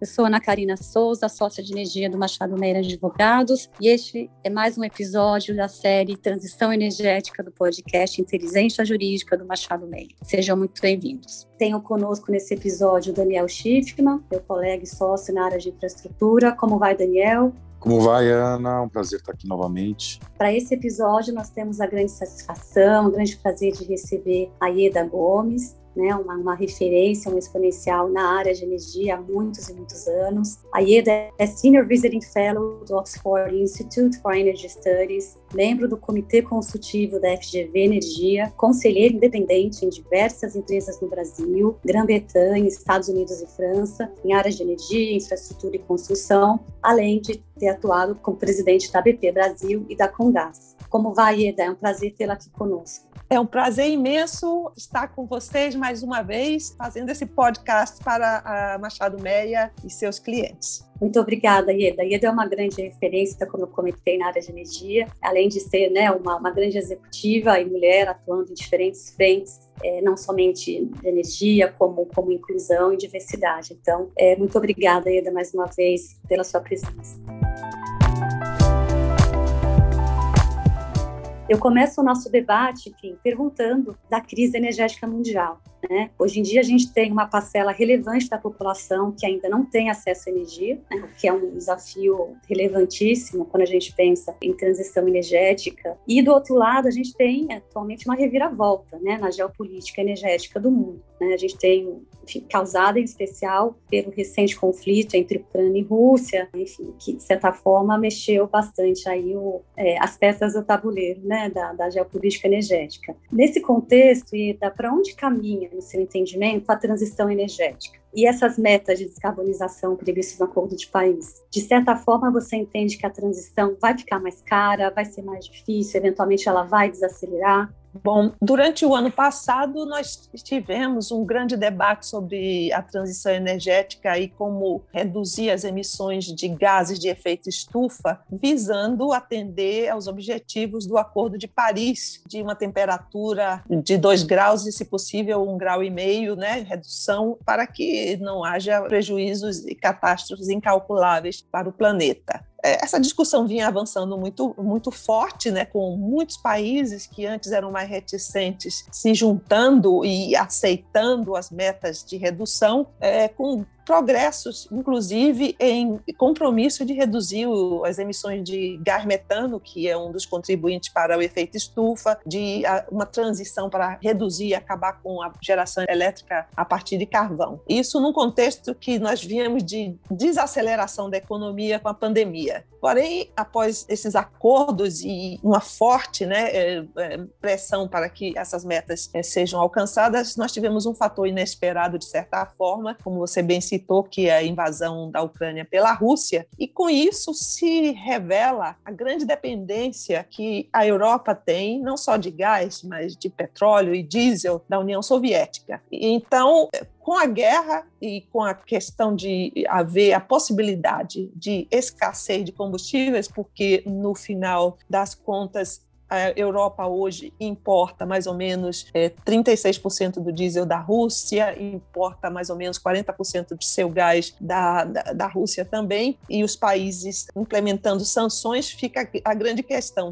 Eu sou Ana Karina Souza, sócia de energia do Machado Meira Advogados, e este é mais um episódio da série Transição Energética do podcast Inteligência Jurídica do Machado Meira. Sejam muito bem-vindos. Tenho conosco nesse episódio o Daniel Schiffman, meu colega e sócio na área de infraestrutura. Como vai, Daniel? Como vai, Ana? Um prazer estar aqui novamente. Para esse episódio, nós temos a grande satisfação, o grande prazer de receber a Ieda Gomes, né, uma, uma, referência, um exponencial na área de energia há muitos e muitos anos. A Ieda é Senior Visiting Fellow do Oxford Institute for Energy Studies, membro do Comitê Consultivo da FGV Energia, conselheiro independente em diversas empresas no Brasil, Grã-Bretanha, Estados Unidos e França, em áreas de energia, infraestrutura e construção, além de ter atuado como presidente da BP Brasil e da Congás. Como vai, Ieda? É um prazer tê-la aqui conosco. É um prazer imenso estar com vocês mais uma vez, fazendo esse podcast para a Machado Meia e seus clientes. Muito obrigada, Ieda. Ieda é uma grande referência, como eu comentei, na área de energia, além de ser né, uma, uma grande executiva e mulher atuando em diferentes frentes, é, não somente de energia, como, como inclusão e diversidade. Então, é, muito obrigada, Ieda, mais uma vez, pela sua presença. Eu começo o nosso debate, enfim, perguntando da crise energética mundial. Né? Hoje em dia, a gente tem uma parcela relevante da população que ainda não tem acesso à energia, né? o que é um desafio relevantíssimo quando a gente pensa em transição energética. E, do outro lado, a gente tem atualmente uma reviravolta né? na geopolítica energética do mundo. Né? A gente tem, enfim, causada em especial pelo recente conflito entre Ucrânia e Rússia, enfim, que de certa forma mexeu bastante aí o, é, as peças do tabuleiro, né, da, da geopolítica energética. Nesse contexto, e para onde caminha, no seu entendimento, a transição energética? e essas metas de descarbonização previstas no Acordo de Paris? De certa forma, você entende que a transição vai ficar mais cara, vai ser mais difícil, eventualmente ela vai desacelerar? Bom, durante o ano passado nós tivemos um grande debate sobre a transição energética e como reduzir as emissões de gases de efeito estufa, visando atender aos objetivos do Acordo de Paris, de uma temperatura de 2 graus e, se possível, um grau e meio, né, redução, para que não haja prejuízos e catástrofes incalculáveis para o planeta. É, essa discussão vinha avançando muito, muito forte, né, com muitos países que antes eram mais reticentes se juntando e aceitando as metas de redução, é, com progressos, inclusive em compromisso de reduzir as emissões de gás metano, que é um dos contribuintes para o efeito estufa, de uma transição para reduzir e acabar com a geração elétrica a partir de carvão. Isso num contexto que nós viemos de desaceleração da economia com a pandemia. Porém, após esses acordos e uma forte né, é, é, pressão para que essas metas é, sejam alcançadas, nós tivemos um fator inesperado, de certa forma, como você bem citou, que é a invasão da Ucrânia pela Rússia, e com isso se revela a grande dependência que a Europa tem, não só de gás, mas de petróleo e diesel da União Soviética. Então, com a guerra e com a questão de haver a possibilidade de escassez de combustíveis, porque no final das contas a Europa hoje importa mais ou menos é, 36% do diesel da Rússia, importa mais ou menos 40% de seu gás da, da, da, Rússia também, e os países implementando sanções, fica a grande questão,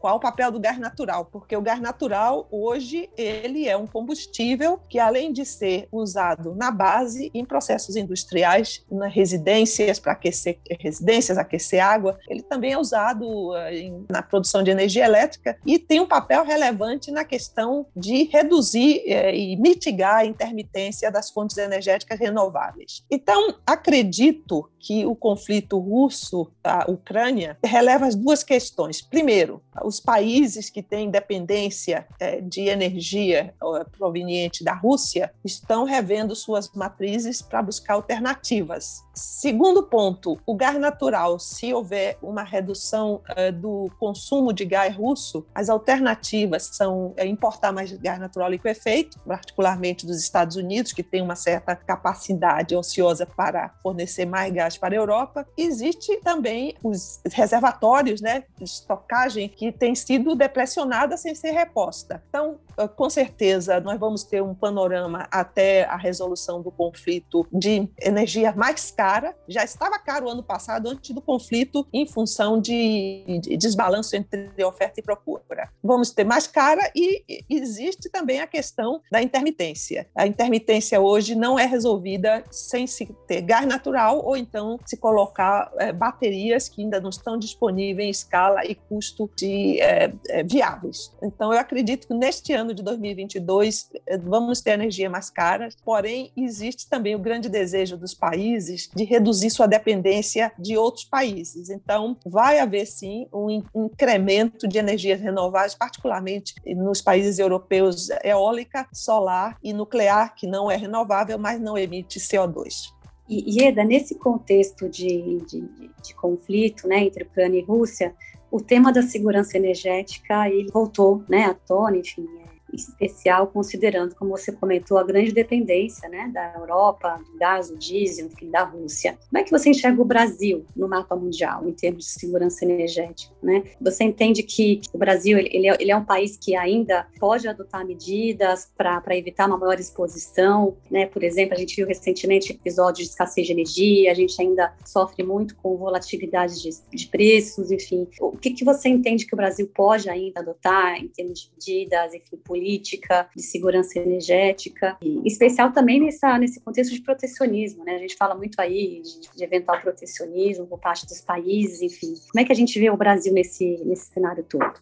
qual o papel do gás natural? Porque o gás natural, hoje, ele é um combustível que, além de ser usado na base, em processos industriais, nas residências, para aquecer residências, aquecer água, ele também é usado uh, em, na produção de energia elétrica, e tem um papel relevante na questão de reduzir eh, e mitigar a intermitência das fontes energéticas renováveis. Então, acredito que o conflito russo, a Ucrânia, releva as duas questões. Primeiro, os países que têm dependência é, de energia proveniente da Rússia estão revendo suas matrizes para buscar alternativas. Segundo ponto, o gás natural, se houver uma redução uh, do consumo de gás russo, as alternativas são importar mais gás natural liquefeito, particularmente dos Estados Unidos, que tem uma certa capacidade ociosa para fornecer mais gás para a Europa. Existe também os reservatórios né, de estocagem que têm sido depressionadas sem ser reposta. Então, uh, com certeza, nós vamos ter um panorama até a resolução do conflito de energia mais cara já estava caro ano passado, antes do conflito, em função de, de desbalanço entre oferta e procura. Vamos ter mais cara e existe também a questão da intermitência. A intermitência hoje não é resolvida sem se ter gás natural ou então se colocar é, baterias que ainda não estão disponíveis em escala e custo de, é, é, viáveis. Então, eu acredito que neste ano de 2022 é, vamos ter energia mais cara, porém, existe também o grande desejo dos países de reduzir sua dependência de outros países. Então, vai haver sim um incremento de energias renováveis, particularmente nos países europeus, eólica, solar e nuclear, que não é renovável, mas não emite CO2. E, Eda, nesse contexto de, de, de conflito né, entre Ucrânia e Rússia, o tema da segurança energética ele voltou né, à tona, enfim, especial, considerando, como você comentou, a grande dependência né, da Europa, do gás, do diesel, enfim, da Rússia. Como é que você enxerga o Brasil no mapa mundial, em termos de segurança energética? Né? Você entende que o Brasil ele, é, ele é, um país que ainda pode adotar medidas para evitar uma maior exposição? Né? Por exemplo, a gente viu recentemente episódios de escassez de energia, a gente ainda sofre muito com volatilidade de, de preços, enfim. O que, que você entende que o Brasil pode ainda adotar em termos de medidas, enfim, política, de segurança energética, e especial também nessa, nesse contexto de protecionismo, né? A gente fala muito aí de, de eventual protecionismo por parte dos países, enfim. Como é que a gente vê o Brasil nesse, nesse cenário todo?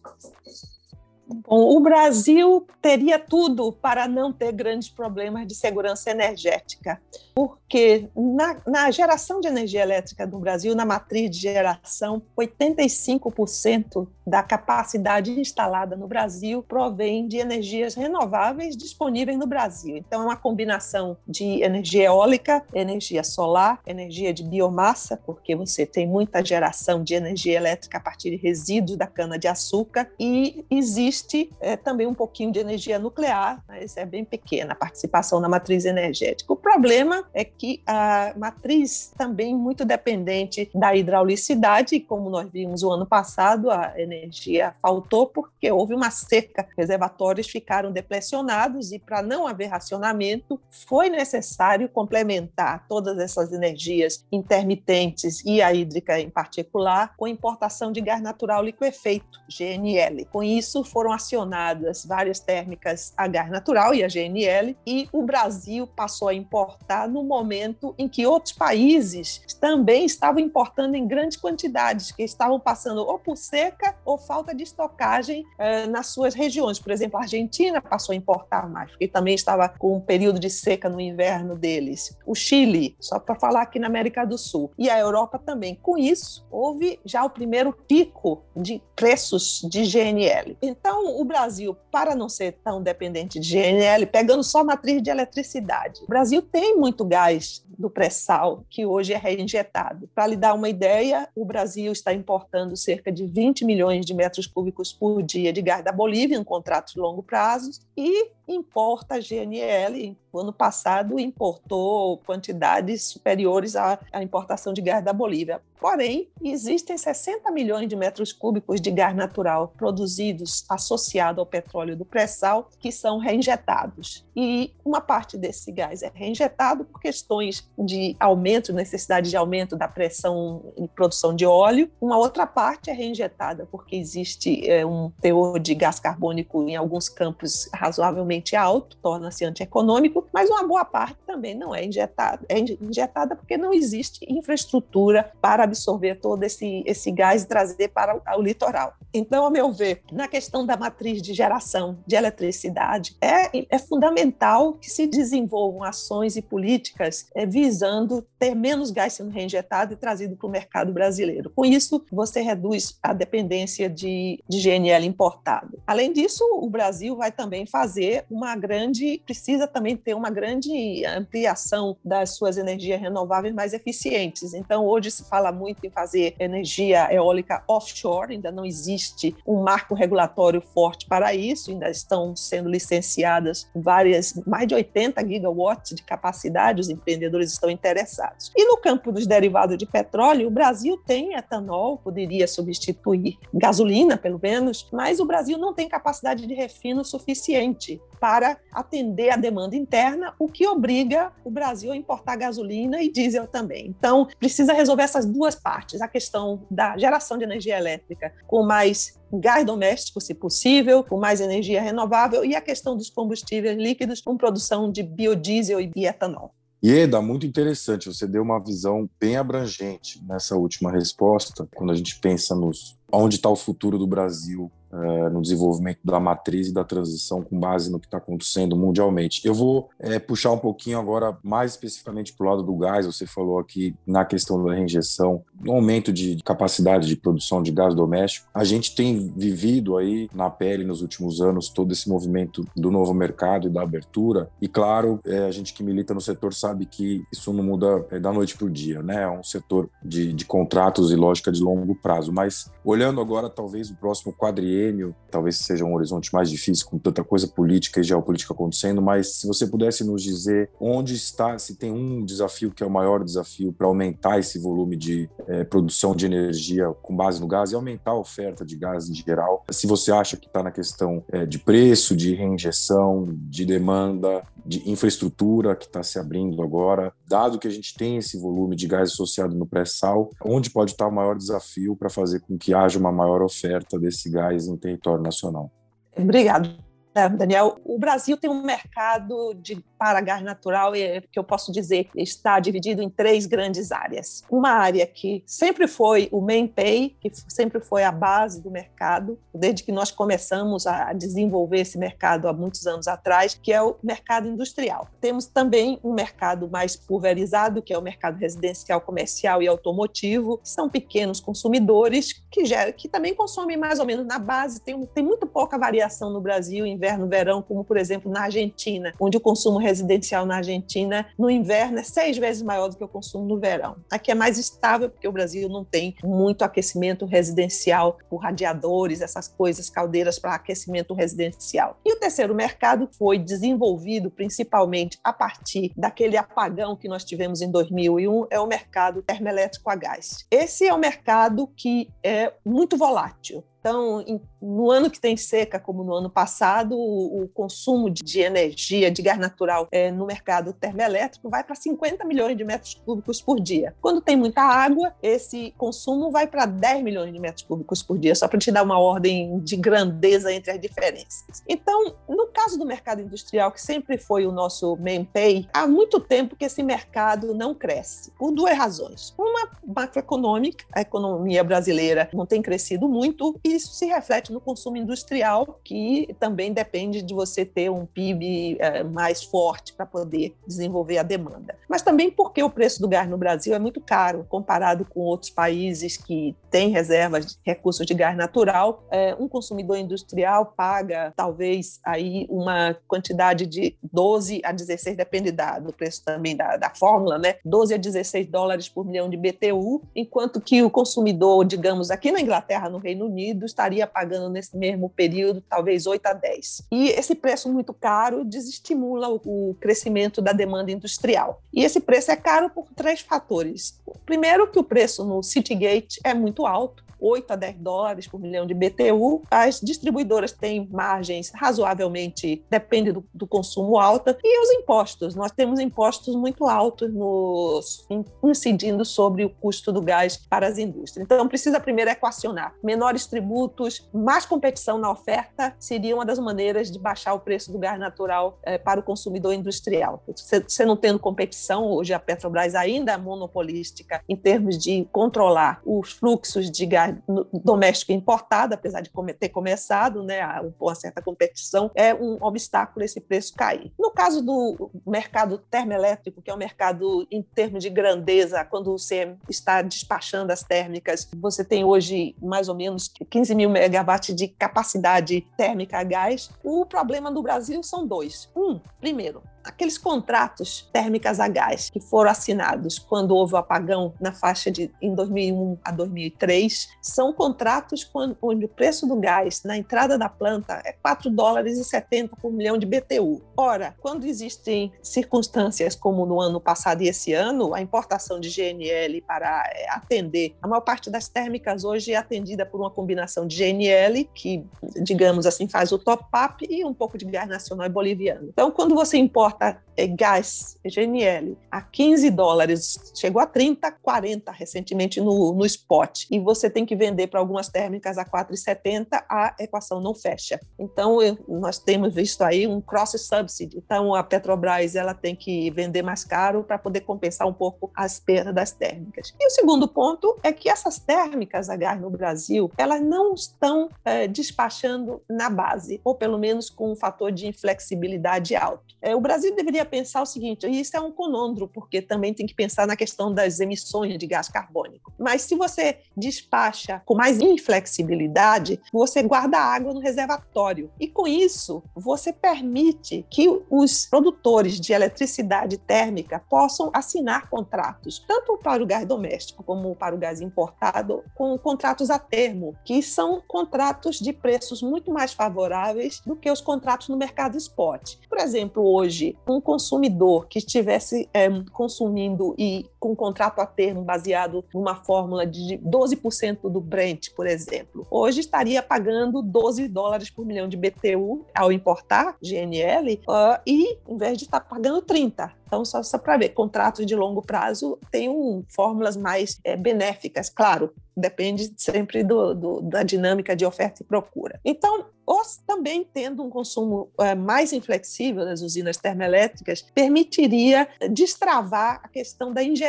Bom, o Brasil teria tudo para não ter grandes problemas de segurança energética, porque na, na, geração de energia elétrica do Brasil, na matriz de geração, 85% da capacidade instalada no Brasil provém de energias renováveis disponíveis no Brasil. Então, é uma combinação de energia eólica, energia solar, energia de biomassa, porque você tem muita geração de energia elétrica a partir de resíduos da cana-de-açúcar, e existe existe é, também um pouquinho de energia nuclear, mas é bem pequena a participação na matriz energética. O problema é que a matriz também muito dependente da hidraulicidade, e como nós vimos o ano passado, a energia faltou porque houve uma seca, reservatórios ficaram depressionados e para não haver racionamento foi necessário complementar todas essas energias intermitentes e a hídrica em particular com importação de gás natural liquefeito, GNL. Com isso foram foram acionadas várias térmicas a gás natural e a GNL, e o Brasil passou a importar no momento em que outros países também estavam importando em grandes quantidades, que estavam passando ou por seca ou falta de estocagem eh, nas suas regiões. Por exemplo, a Argentina passou a importar mais, porque também estava com um período de seca no inverno deles. O Chile, só para falar aqui na América do Sul, e a Europa também. Com isso, houve já o primeiro pico de preços de GNL. Então, então, o Brasil, para não ser tão dependente de GNL, pegando só a matriz de eletricidade, o Brasil tem muito gás do pré-sal que hoje é reinjetado. Para lhe dar uma ideia, o Brasil está importando cerca de 20 milhões de metros cúbicos por dia de gás da Bolívia em contratos de longo prazo e importa GNL. No ano passado, importou quantidades superiores à, à importação de gás da Bolívia. Porém, existem 60 milhões de metros cúbicos de gás natural produzidos associado ao petróleo do pré-sal que são reinjetados. E uma parte desse gás é reinjetado por questões de aumento, necessidade de aumento da pressão em produção de óleo. Uma outra parte é reinjetada porque existe é, um teor de gás carbônico em alguns campos razoavelmente alto, torna-se antieconômico, mas uma boa parte também não é injetada. É injetada porque não existe infraestrutura para absorver todo esse, esse gás e trazer para o, o litoral. Então, a meu ver, na questão da matriz de geração de eletricidade, é, é fundamental que se desenvolvam ações e políticas é, visando ter menos gás sendo reinjetado e trazido para o mercado brasileiro. Com isso, você reduz a dependência de, de GNL importado. Além disso, o Brasil vai também fazer uma grande, precisa também ter uma grande ampliação das suas energias renováveis mais eficientes. Então, hoje se fala muito em fazer energia eólica offshore, ainda não existe um marco regulatório forte para isso, ainda estão sendo licenciadas várias, mais de 80 gigawatts de capacidade, os empreendedores estão interessados. E no campo dos derivados de petróleo, o Brasil tem etanol, poderia substituir gasolina, pelo menos, mas o Brasil não tem capacidade de refino suficiente para atender a demanda interna, o que obriga o Brasil a importar gasolina e diesel também. Então, precisa resolver essas duas partes: a questão da geração de energia elétrica com mais gás doméstico, se possível, com mais energia renovável, e a questão dos combustíveis líquidos com produção de biodiesel e etanol. Ieda, muito interessante. Você deu uma visão bem abrangente nessa última resposta, quando a gente pensa nos onde está o futuro do Brasil é, no desenvolvimento da matriz e da transição com base no que está acontecendo mundialmente. Eu vou é, puxar um pouquinho agora mais especificamente para o lado do gás. Você falou aqui na questão da reinjeção, no aumento de capacidade de produção de gás doméstico. A gente tem vivido aí na pele nos últimos anos todo esse movimento do novo mercado e da abertura. E claro, é, a gente que milita no setor sabe que isso não muda é, da noite para o dia, né? É um setor de, de contratos e lógica de longo prazo. Mas olhando agora talvez o próximo quadriênio talvez seja um horizonte mais difícil com tanta coisa política e geopolítica acontecendo, mas se você pudesse nos dizer onde está, se tem um desafio que é o maior desafio para aumentar esse volume de é, produção de energia com base no gás e aumentar a oferta de gás em geral, se você acha que está na questão é, de preço, de reinjeção, de demanda, de infraestrutura que está se abrindo agora, dado que a gente tem esse volume de gás associado no pré-sal, onde pode estar o maior desafio para fazer com que haja uma maior oferta desse gás em território nacional? Obrigado. É, Daniel, o Brasil tem um mercado de para gás natural que eu posso dizer está dividido em três grandes áreas. Uma área que sempre foi o main pay, que sempre foi a base do mercado, desde que nós começamos a desenvolver esse mercado há muitos anos atrás, que é o mercado industrial. Temos também um mercado mais pulverizado, que é o mercado residencial, comercial e automotivo, que são pequenos consumidores que, gera, que também consomem mais ou menos na base. Tem, tem muito pouca variação no Brasil, inverno, verão, como por exemplo na Argentina, onde o consumo residencial na Argentina no inverno é seis vezes maior do que o consumo no verão. Aqui é mais estável porque o Brasil não tem muito aquecimento residencial por radiadores, essas coisas, caldeiras para aquecimento residencial. E o terceiro mercado foi desenvolvido principalmente a partir daquele apagão que nós tivemos em 2001, é o mercado termoelétrico a gás. Esse é um mercado que é muito volátil. Então, no ano que tem seca, como no ano passado, o, consumo de energia de gás natural é, no mercado termoelétrico vai para 50 milhões de metros cúbicos por dia. Quando tem muita água, esse consumo vai para 10 milhões de metros cúbicos por dia, só para te dar uma ordem de grandeza entre as diferenças. Então, no caso do mercado industrial, que sempre foi o nosso main pay, há muito tempo que esse mercado não cresce, por duas razões. Uma macroeconômica, a economia brasileira não tem crescido muito, e isso se reflete no consumo industrial, que também depende de você ter um PIB é, mais forte para poder desenvolver a demanda. Mas também porque o preço do gás no Brasil é muito caro, comparado com outros países que têm reservas de recursos de gás natural. É, um consumidor industrial paga talvez aí uma quantidade de 12 a 16, depende da, do preço também da, da fórmula, né? 12 a 16 dólares por milhão de BTU, enquanto que o consumidor, digamos, aqui na Inglaterra, no Reino Unido, Estaria pagando nesse mesmo período talvez 8 a 10. E esse preço muito caro desestimula o, crescimento da demanda industrial. E esse preço é caro por três fatores. Primeiro, que o preço no Citygate é muito alto. 8 a 10 dólares por milhão de BTU. As distribuidoras têm margens razoavelmente, depende do, do consumo alta. E os impostos, nós temos impostos muito altos nos, incidindo sobre o custo do gás para as indústrias. Então, precisa primeiro equacionar. Menores tributos, mais competição na oferta seria uma das maneiras de baixar o preço do gás natural eh, para o consumidor industrial. Você não tendo competição, hoje a Petrobras ainda é monopolística em termos de controlar os fluxos de gás gás doméstico importado, apesar de ter começado, né, uma certa competição, é um obstáculo esse preço cair. No caso do mercado termoelétrico, que é um mercado em termos de grandeza, quando você está despachando as térmicas, você tem hoje mais ou menos 15 mil megawatts de capacidade térmica a gás. O problema do Brasil são dois. Um, primeiro, aqueles contratos térmicas a gás que foram assinados quando houve o apagão na faixa de em 2001 a 2003 são contratos onde o preço do gás na entrada da planta é 4 dólares e 70 por milhão de BTU. Ora, quando existem circunstâncias como no ano passado e esse ano, a importação de GNL para é, atender a maior parte das térmicas hoje é atendida por uma combinação de GNL que, digamos assim, faz o top-up e um pouco de gás nacional boliviano. Então, quando você importa importa é, gás GNL a 15 dólares, chegou a 30, 40 recentemente no, no spot, e você tem que vender para algumas térmicas a 4,70, a equação não fecha. Então, eu, nós temos visto aí um cross-subsidy. Então, a Petrobras ela tem que vender mais caro para poder compensar um pouco as perdas das térmicas. E o segundo ponto é que essas térmicas a gás no Brasil, elas não estão é, despachando na base, ou pelo menos com um fator de inflexibilidade alto. É, o Brasil deveria pensar o seguinte, e isso é um conondro, porque também tem que pensar na questão das emissões de gás carbônico. Mas se você despacha com mais inflexibilidade, você guarda água no reservatório. E com isso, você permite que os produtores de eletricidade térmica possam assinar contratos, tanto para o gás doméstico como para o gás importado, com contratos a termo, que são contratos de preços muito mais favoráveis do que os contratos no mercado spot. Por exemplo, hoje, um consumidor que estivesse é, consumindo e com um contrato a termo baseado numa fórmula de 12% do Brent, por exemplo, hoje estaria pagando 12 dólares por milhão de BTU ao importar GNL uh, e, em vez de estar pagando 30, então, só, só para ver, contratos de longo prazo têm um, fórmulas mais é, benéficas, claro, depende sempre do, do, da dinâmica de oferta e procura. Então, também tendo um consumo é, mais inflexível das usinas termoelétricas, permitiria destravar a questão da injeção.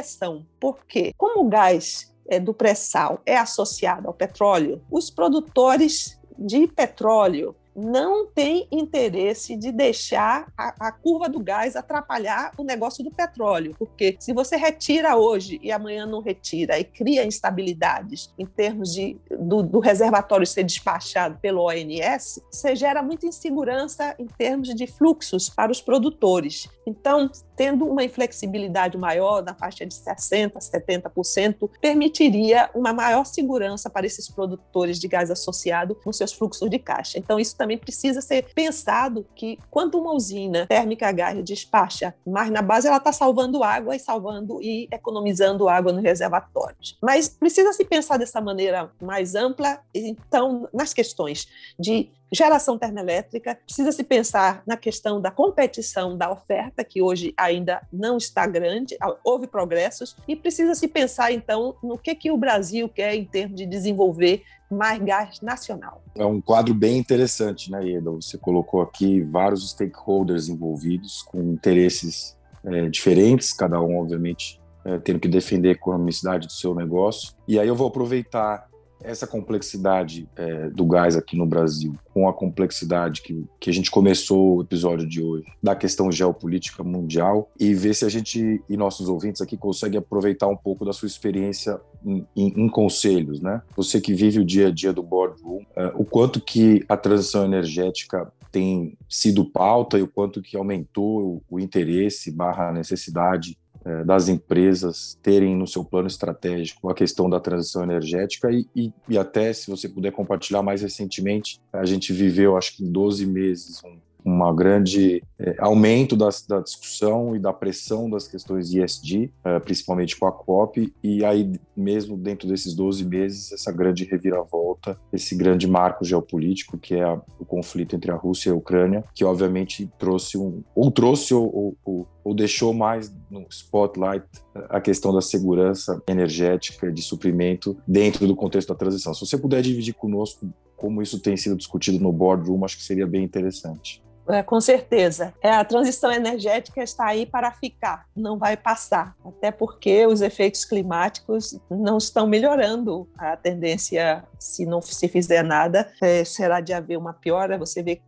Por quê? Como o gás é, do pré-sal é associado ao petróleo, os produtores de petróleo não tem interesse de deixar a, a, curva do gás atrapalhar o negócio do petróleo, porque se você retira hoje e amanhã não retira e cria instabilidades em termos de, do, do reservatório ser despachado pelo ONS, você gera muita insegurança em termos de fluxos para os produtores. Então, tendo uma inflexibilidade maior, na faixa de 60%, 70%, permitiria uma maior segurança para esses produtores de gás associado nos seus fluxos de caixa. Então, isso também precisa ser pensado que quando uma usina térmica a gás despacha, mas na base ela está salvando água e salvando e economizando água nos reservatórios. Mas precisa se pensar dessa maneira mais ampla, então, nas questões de geração termoelétrica, precisa se pensar na questão da competição da oferta, que hoje ainda não está grande, houve progressos, e precisa se pensar, então, no que, que o Brasil quer em termos de desenvolver mais gás nacional. É um quadro bem interessante, né, Ieda? Você colocou aqui vários stakeholders envolvidos com interesses é, diferentes, cada um, obviamente, é, tendo que defender a economicidade do seu negócio. E aí eu vou aproveitar essa complexidade é, do gás aqui no Brasil, com a complexidade que, que a gente começou o episódio de hoje, da questão geopolítica mundial, e ver se a gente e nossos ouvintes aqui conseguem aproveitar um pouco da sua experiência em, em, em conselhos, né? Você que vive o dia a dia do boardroom, é, o quanto que a transição energética tem sido pauta e o quanto que aumentou o, o interesse barra necessidade é, das empresas terem no seu plano estratégico a questão da transição energética e, e, e, até, se você puder compartilhar mais recentemente, a gente viveu, acho que em 12 meses, um, um grande é, aumento das, da discussão e da pressão das questões de ESG, é, principalmente com a COP, e aí mesmo dentro desses 12 meses, essa grande reviravolta, esse grande marco geopolítico que é a, o conflito entre a Rússia e a Ucrânia, que obviamente trouxe um, ou trouxe ou, ou, ou deixou mais no spotlight a questão da segurança energética de suprimento dentro do contexto da transição. Se você puder dividir conosco como isso tem sido discutido no boardroom, acho que seria bem interessante. É, com certeza. É, a transição energética está aí para ficar, não vai passar. Até porque os efeitos climáticos não estão melhorando. A tendência, se não se fizer nada, é, será de haver uma piora. Você vê que,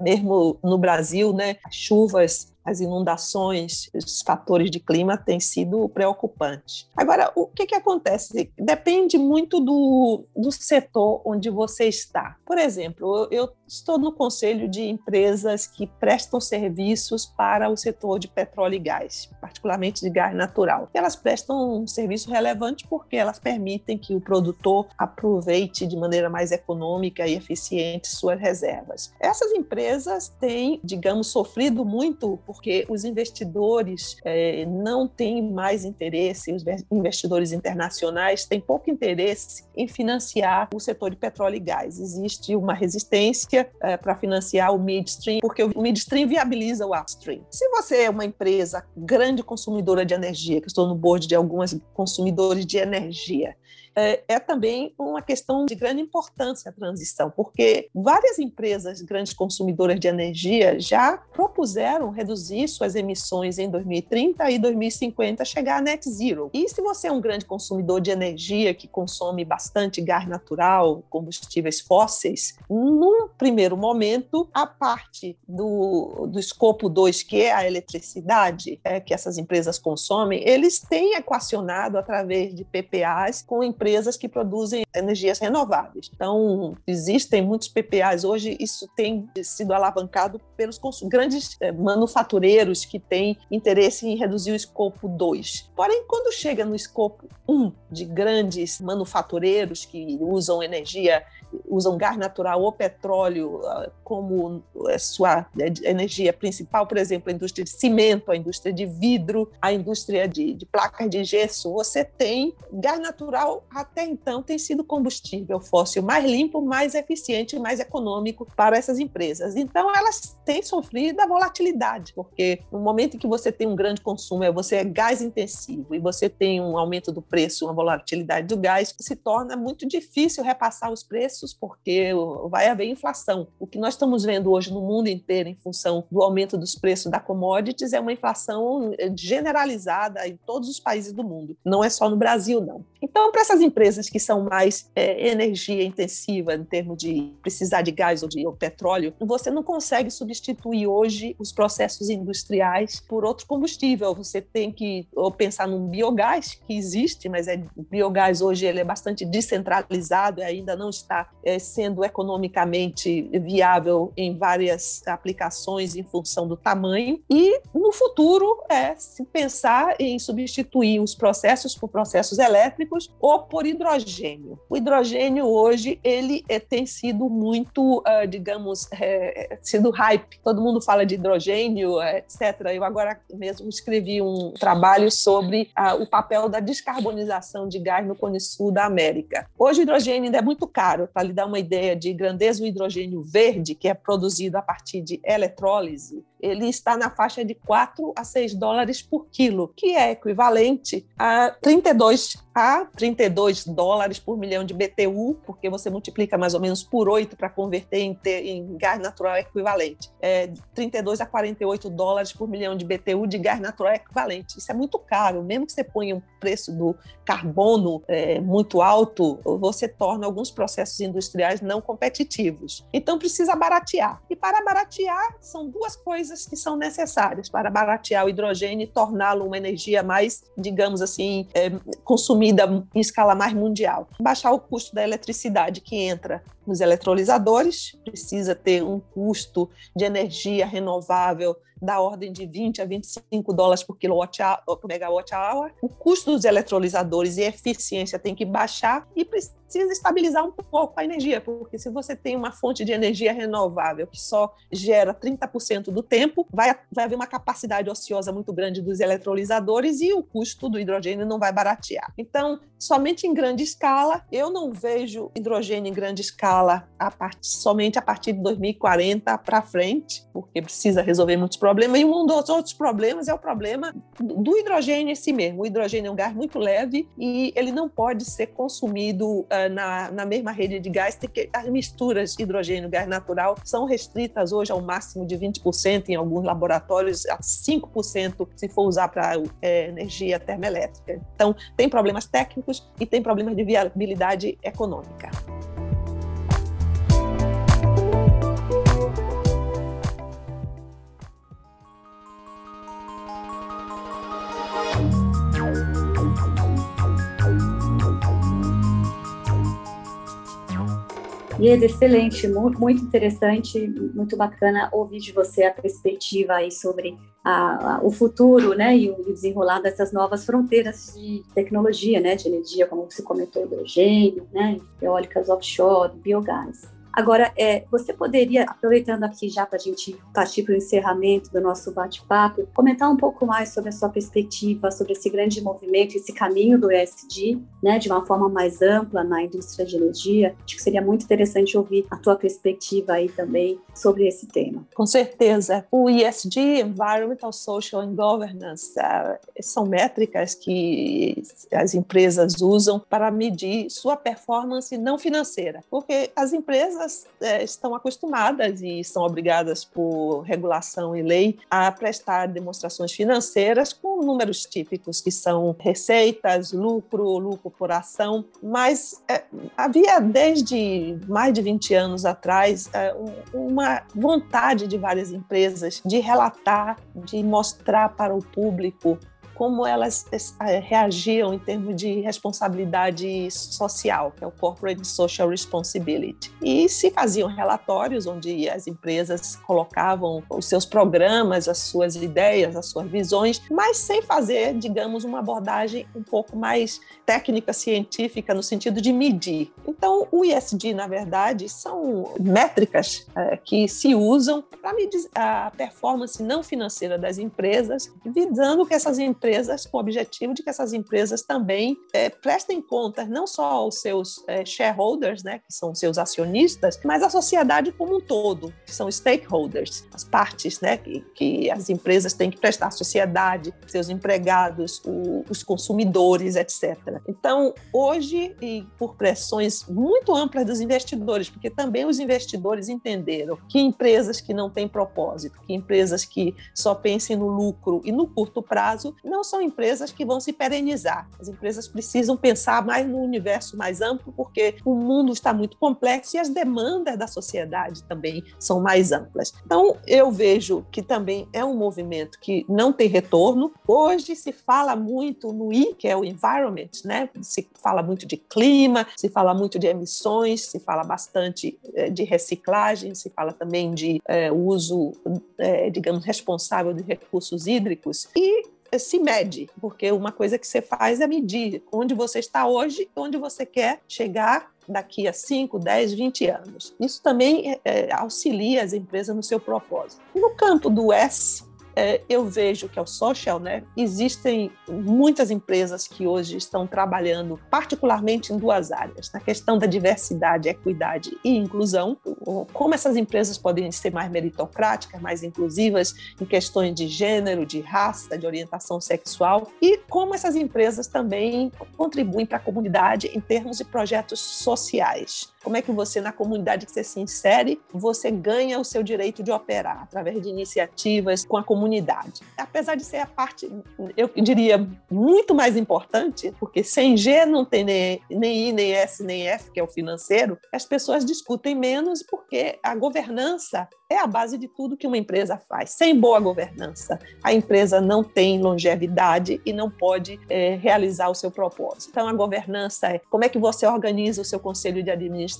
mesmo no Brasil, né, as chuvas as inundações, os fatores de clima têm sido preocupantes. Agora, o que, que acontece? Depende muito do, do setor onde você está. Por exemplo, eu estou no conselho de empresas que prestam serviços para o setor de petróleo e gás, particularmente de gás natural. Elas prestam um serviço relevante porque elas permitem que o produtor aproveite de maneira mais econômica e eficiente suas reservas. Essas empresas têm, digamos, sofrido muito porque os investidores é, não têm mais interesse, os investidores internacionais têm pouco interesse em financiar o setor de petróleo e gás. Existe uma resistência é, para financiar o midstream, porque o midstream viabiliza o upstream. Se você é uma empresa grande consumidora de energia, que estou no board de algumas consumidores de energia, é, é, também uma questão de grande importância a transição, porque várias empresas grandes consumidoras de energia já propuseram reduzir suas emissões em 2030 e 2050 chegar a net zero. E se você é um grande consumidor de energia que consome bastante gás natural, combustíveis fósseis, num primeiro momento, a parte do, do escopo 2, que é a eletricidade é, que essas empresas consomem, eles têm equacionado através de PPAs com empresas empresas que produzem energias renováveis. Então, existem muitos PPAs. Hoje, isso tem sido alavancado pelos grandes eh, manufatureiros que têm interesse em reduzir o escopo 2. Porém, quando chega no escopo 1 de grandes manufatureiros que usam energia usam gás natural ou petróleo ah, como sua energia principal, por exemplo, a indústria de cimento, a indústria de vidro, a indústria de, de placas de gesso, você tem gás natural até então tem sido combustível fóssil mais limpo, mais eficiente mais econômico para essas empresas. Então elas têm sofrido a volatilidade, porque no momento em que você tem um grande consumo, é você é gás intensivo e você tem um aumento do preço, uma volatilidade do gás, se torna muito difícil repassar os preços preços, porque vai haver inflação. O que nós estamos vendo hoje no mundo inteiro, em função do aumento dos preços da commodities, é uma inflação eh, generalizada em todos os países do mundo. Não é só no Brasil, não. Então, para essas empresas que são mais é, energia intensiva, em termos de precisar de gás ou de ou petróleo, você não consegue substituir hoje os processos industriais por outro combustível. Você tem que ou pensar num biogás, que existe, mas é, o biogás hoje ele é bastante descentralizado e ainda não está sendo economicamente viável em várias aplicações em função do tamanho. E no futuro é se pensar em substituir os processos por processos elétricos ou por hidrogênio. O hidrogênio hoje ele é, tem sido muito, uh, digamos, é, sido hype. Todo mundo fala de hidrogênio, etc. Eu agora mesmo escrevi um trabalho sobre uh, o papel da descarbonização de gás no Cone Sul da América. Hoje o hidrogênio ainda é muito caro para lhe dar uma ideia de grandeza, o hidrogênio verde, que é produzido a partir de eletrólise, ele está na faixa de 4 a 6 dólares por quilo, que é equivalente a 32 a 32 dólares por milhão de BTU, porque você multiplica mais ou menos por 8 para converter em, ter, em, gás natural equivalente. É 32 a 48 dólares por milhão de BTU de gás natural equivalente. Isso é muito caro, mesmo que você ponha um preço do carbono é, muito alto, você torna alguns processos industriais não competitivos. Então precisa baratear. E para baratear, são duas coisas que são necessárias para baratear o hidrogênio e torná-lo uma energia mais, digamos assim, é, consumida em escala mais mundial. Baixar o custo da eletricidade que entra nos eletrolisadores, precisa ter um custo de energia renovável da ordem de 20 a 25 dólares por por megawatt-hour. O custo dos eletrolisadores e eficiência tem que baixar e precisa estabilizar um pouco a energia, porque se você tem uma fonte de energia renovável que só gera 30% do tempo, vai, vai haver uma capacidade ociosa muito grande dos eletrolisadores e o custo do hidrogênio não vai baratear. Então, somente em grande escala, eu não vejo hidrogênio em grande escala a part, somente a partir de 2040 para frente, porque precisa resolver muitos problemas. E um dos outros problemas é o problema do hidrogênio em si mesmo. O hidrogênio é um gás muito leve e ele não pode ser consumido uh, na, na mesma rede de gás, porque as misturas hidrogênio e gás natural são restritas hoje ao máximo de 20% em alguns laboratórios, a 5% se for usar para é, energia termoelétrica. Então, tem problemas técnicos e tem problemas de viabilidade econômica. Ieda, excelente, muito, interessante, muito bacana ouvir de você a perspectiva aí sobre a, a, o futuro, né, e o desenrolar dessas novas fronteiras de tecnologia, né, de energia, como você comentou, hidrogênio, né, eólicas offshore, biogás. Agora, é, você poderia, aproveitando aqui já para a gente partir para o encerramento do nosso bate-papo, comentar um pouco mais sobre a sua perspectiva, sobre esse grande movimento, esse caminho do ESG, né, de uma forma mais ampla na indústria de energia? Acho que seria muito interessante ouvir a tua perspectiva aí também sobre esse tema. Com certeza. O ESG, Environmental, Social and Governance, uh, são métricas que as empresas usam para medir sua performance não financeira, porque as empresas elas é, estão acostumadas e são obrigadas por regulação e lei a prestar demonstrações financeiras com números típicos, que são receitas, lucro, lucro por ação, mas é, havia desde mais de 20 anos atrás é, uma vontade de várias empresas de relatar, de mostrar para o público como elas eh, reagiam em termos de responsabilidade social, que é o Corporate Social Responsibility. E se faziam relatórios onde as empresas colocavam os seus programas, as suas ideias, as suas visões, mas sem fazer, digamos, uma abordagem um pouco mais técnica, científica, no sentido de medir. Então, o ISD, na verdade, são métricas é, que se usam para medir a performance não financeira das empresas, visando que essas empresas empresas com o objetivo de que essas empresas também é, prestem contas não só aos seus é, shareholders, né, que são seus acionistas, mas à sociedade como um todo, que são stakeholders, as partes né, que, que as empresas têm que prestar à sociedade, seus empregados, o, os consumidores, etc. Então, hoje, e por pressões muito amplas dos investidores, porque também os investidores entenderam que empresas que não têm propósito, que empresas que só pensem no lucro e no curto prazo, não são empresas que vão se perenizar. As empresas precisam pensar mais no universo mais amplo, porque o mundo está muito complexo e as demandas da sociedade também são mais amplas. Então, eu vejo que também é um movimento que não tem retorno. Hoje se fala muito no I, que é o environment, né? Se fala muito de clima, se fala muito de emissões, se fala bastante eh, de reciclagem, se fala também de é, uso, é, digamos, responsável de recursos hídricos. E se mede, porque uma coisa que você faz é medir onde você está hoje e onde você quer chegar daqui a 5, 10, 20 anos. Isso também é, auxilia as empresas no seu propósito. No campo do S, é, eu vejo que é o social, né? Existem muitas empresas que hoje estão trabalhando particularmente em duas áreas, na questão da diversidade, equidade e inclusão. Como essas empresas podem ser mais meritocráticas, mais inclusivas em questões de gênero, de raça, de orientação sexual e como essas empresas também contribuem para a comunidade em termos de projetos sociais. Como é que você, na comunidade que você se insere, você ganha o seu direito de operar através de iniciativas com a comunidade. Apesar de ser a parte, eu diria, muito mais importante, porque sem G não tem nem, nem I, nem S, nem F, que é o financeiro, as pessoas discutem menos porque a governança é a base de tudo que uma empresa faz. Sem boa governança, a empresa não tem longevidade e não pode é, realizar o seu propósito. Então, a governança é como é que você organiza o seu conselho de administração,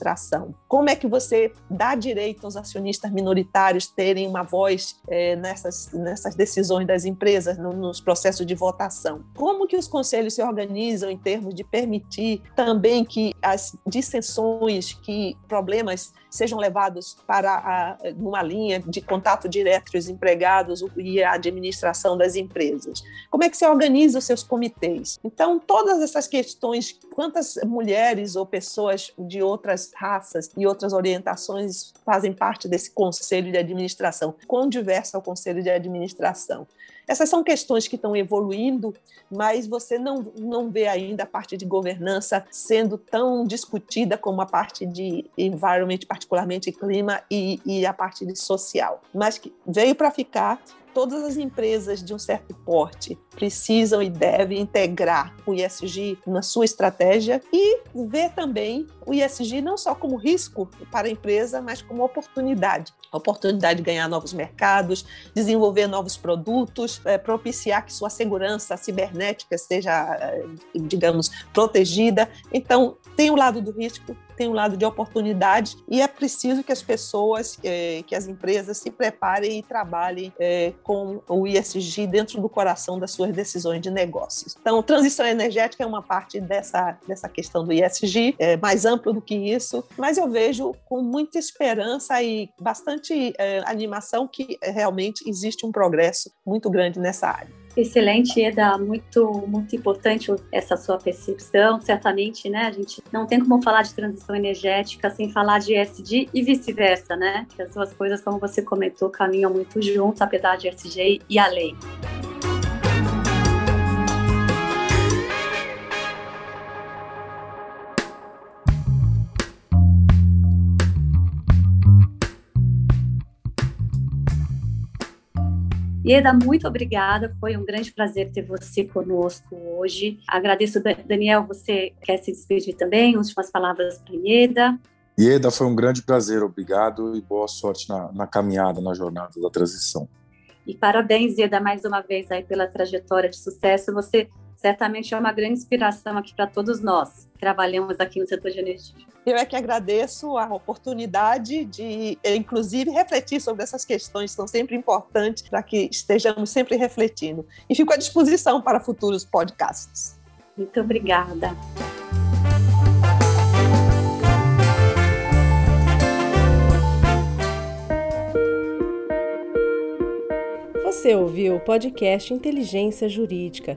como é que você dá direito aos acionistas minoritários terem uma voz é, nessas, nessas decisões das empresas, no, nos processos de votação. Como que os conselhos se organizam em termos de permitir também que as dissensões, que problemas sejam levados para a, uma linha de contato direto entre os empregados e a administração das empresas? Como é que se organiza os seus comitês? Então, todas essas questões, quantas mulheres ou pessoas de outras raças e outras orientações fazem parte desse conselho de administração? Quão diverso é o conselho de administração? Essas são questões que estão evoluindo, mas você não, não vê ainda a parte de governança sendo tão discutida como a parte de environment, particularmente clima, e, e a parte de social. Mas que veio para ficar todas as empresas de um certo porte precisam e devem integrar o ISG na sua estratégia e ver também o ISG não só como risco para a empresa, mas como oportunidade. Oportunidade de ganhar novos mercados, desenvolver novos produtos, é, propiciar que sua segurança cibernética seja, eh, digamos, protegida. Então, tem o lado do risco, tem um lado de oportunidade e é preciso que as pessoas, é, que as empresas se preparem e trabalhem é, com o ISG dentro do coração das suas decisões de negócios. Então, transição energética é uma parte dessa, dessa questão do ISG, é mais amplo do que isso, mas eu vejo com muita esperança e bastante é, animação que realmente existe um progresso muito grande nessa área. Excelente, Eda, muito muito importante essa sua percepção. Certamente, né, a gente não tem como falar de transição energética sem falar de ESG e vice-versa, né? Que as duas coisas, como você comentou, caminham muito juntos, apesar de ESG e a lei. Ieda, muito obrigada. Foi um grande prazer ter você conosco hoje. Agradeço, Daniel. Você quer se despedir também? Últimas palavras para Ieda. Ieda, foi um grande prazer. Obrigado e boa sorte na, na caminhada, na jornada da transição. E parabéns, Ieda, mais uma vez aí pela trajetória de sucesso. Você certamente é uma grande inspiração aqui para todos nós que trabalhamos aqui no setor de energia. Eu é que agradeço a oportunidade de, inclusive, refletir sobre essas questões que são sempre importantes para que estejamos sempre refletindo. E fico à disposição para futuros podcasts. Muito obrigada. Você ouviu o podcast Inteligência Jurídica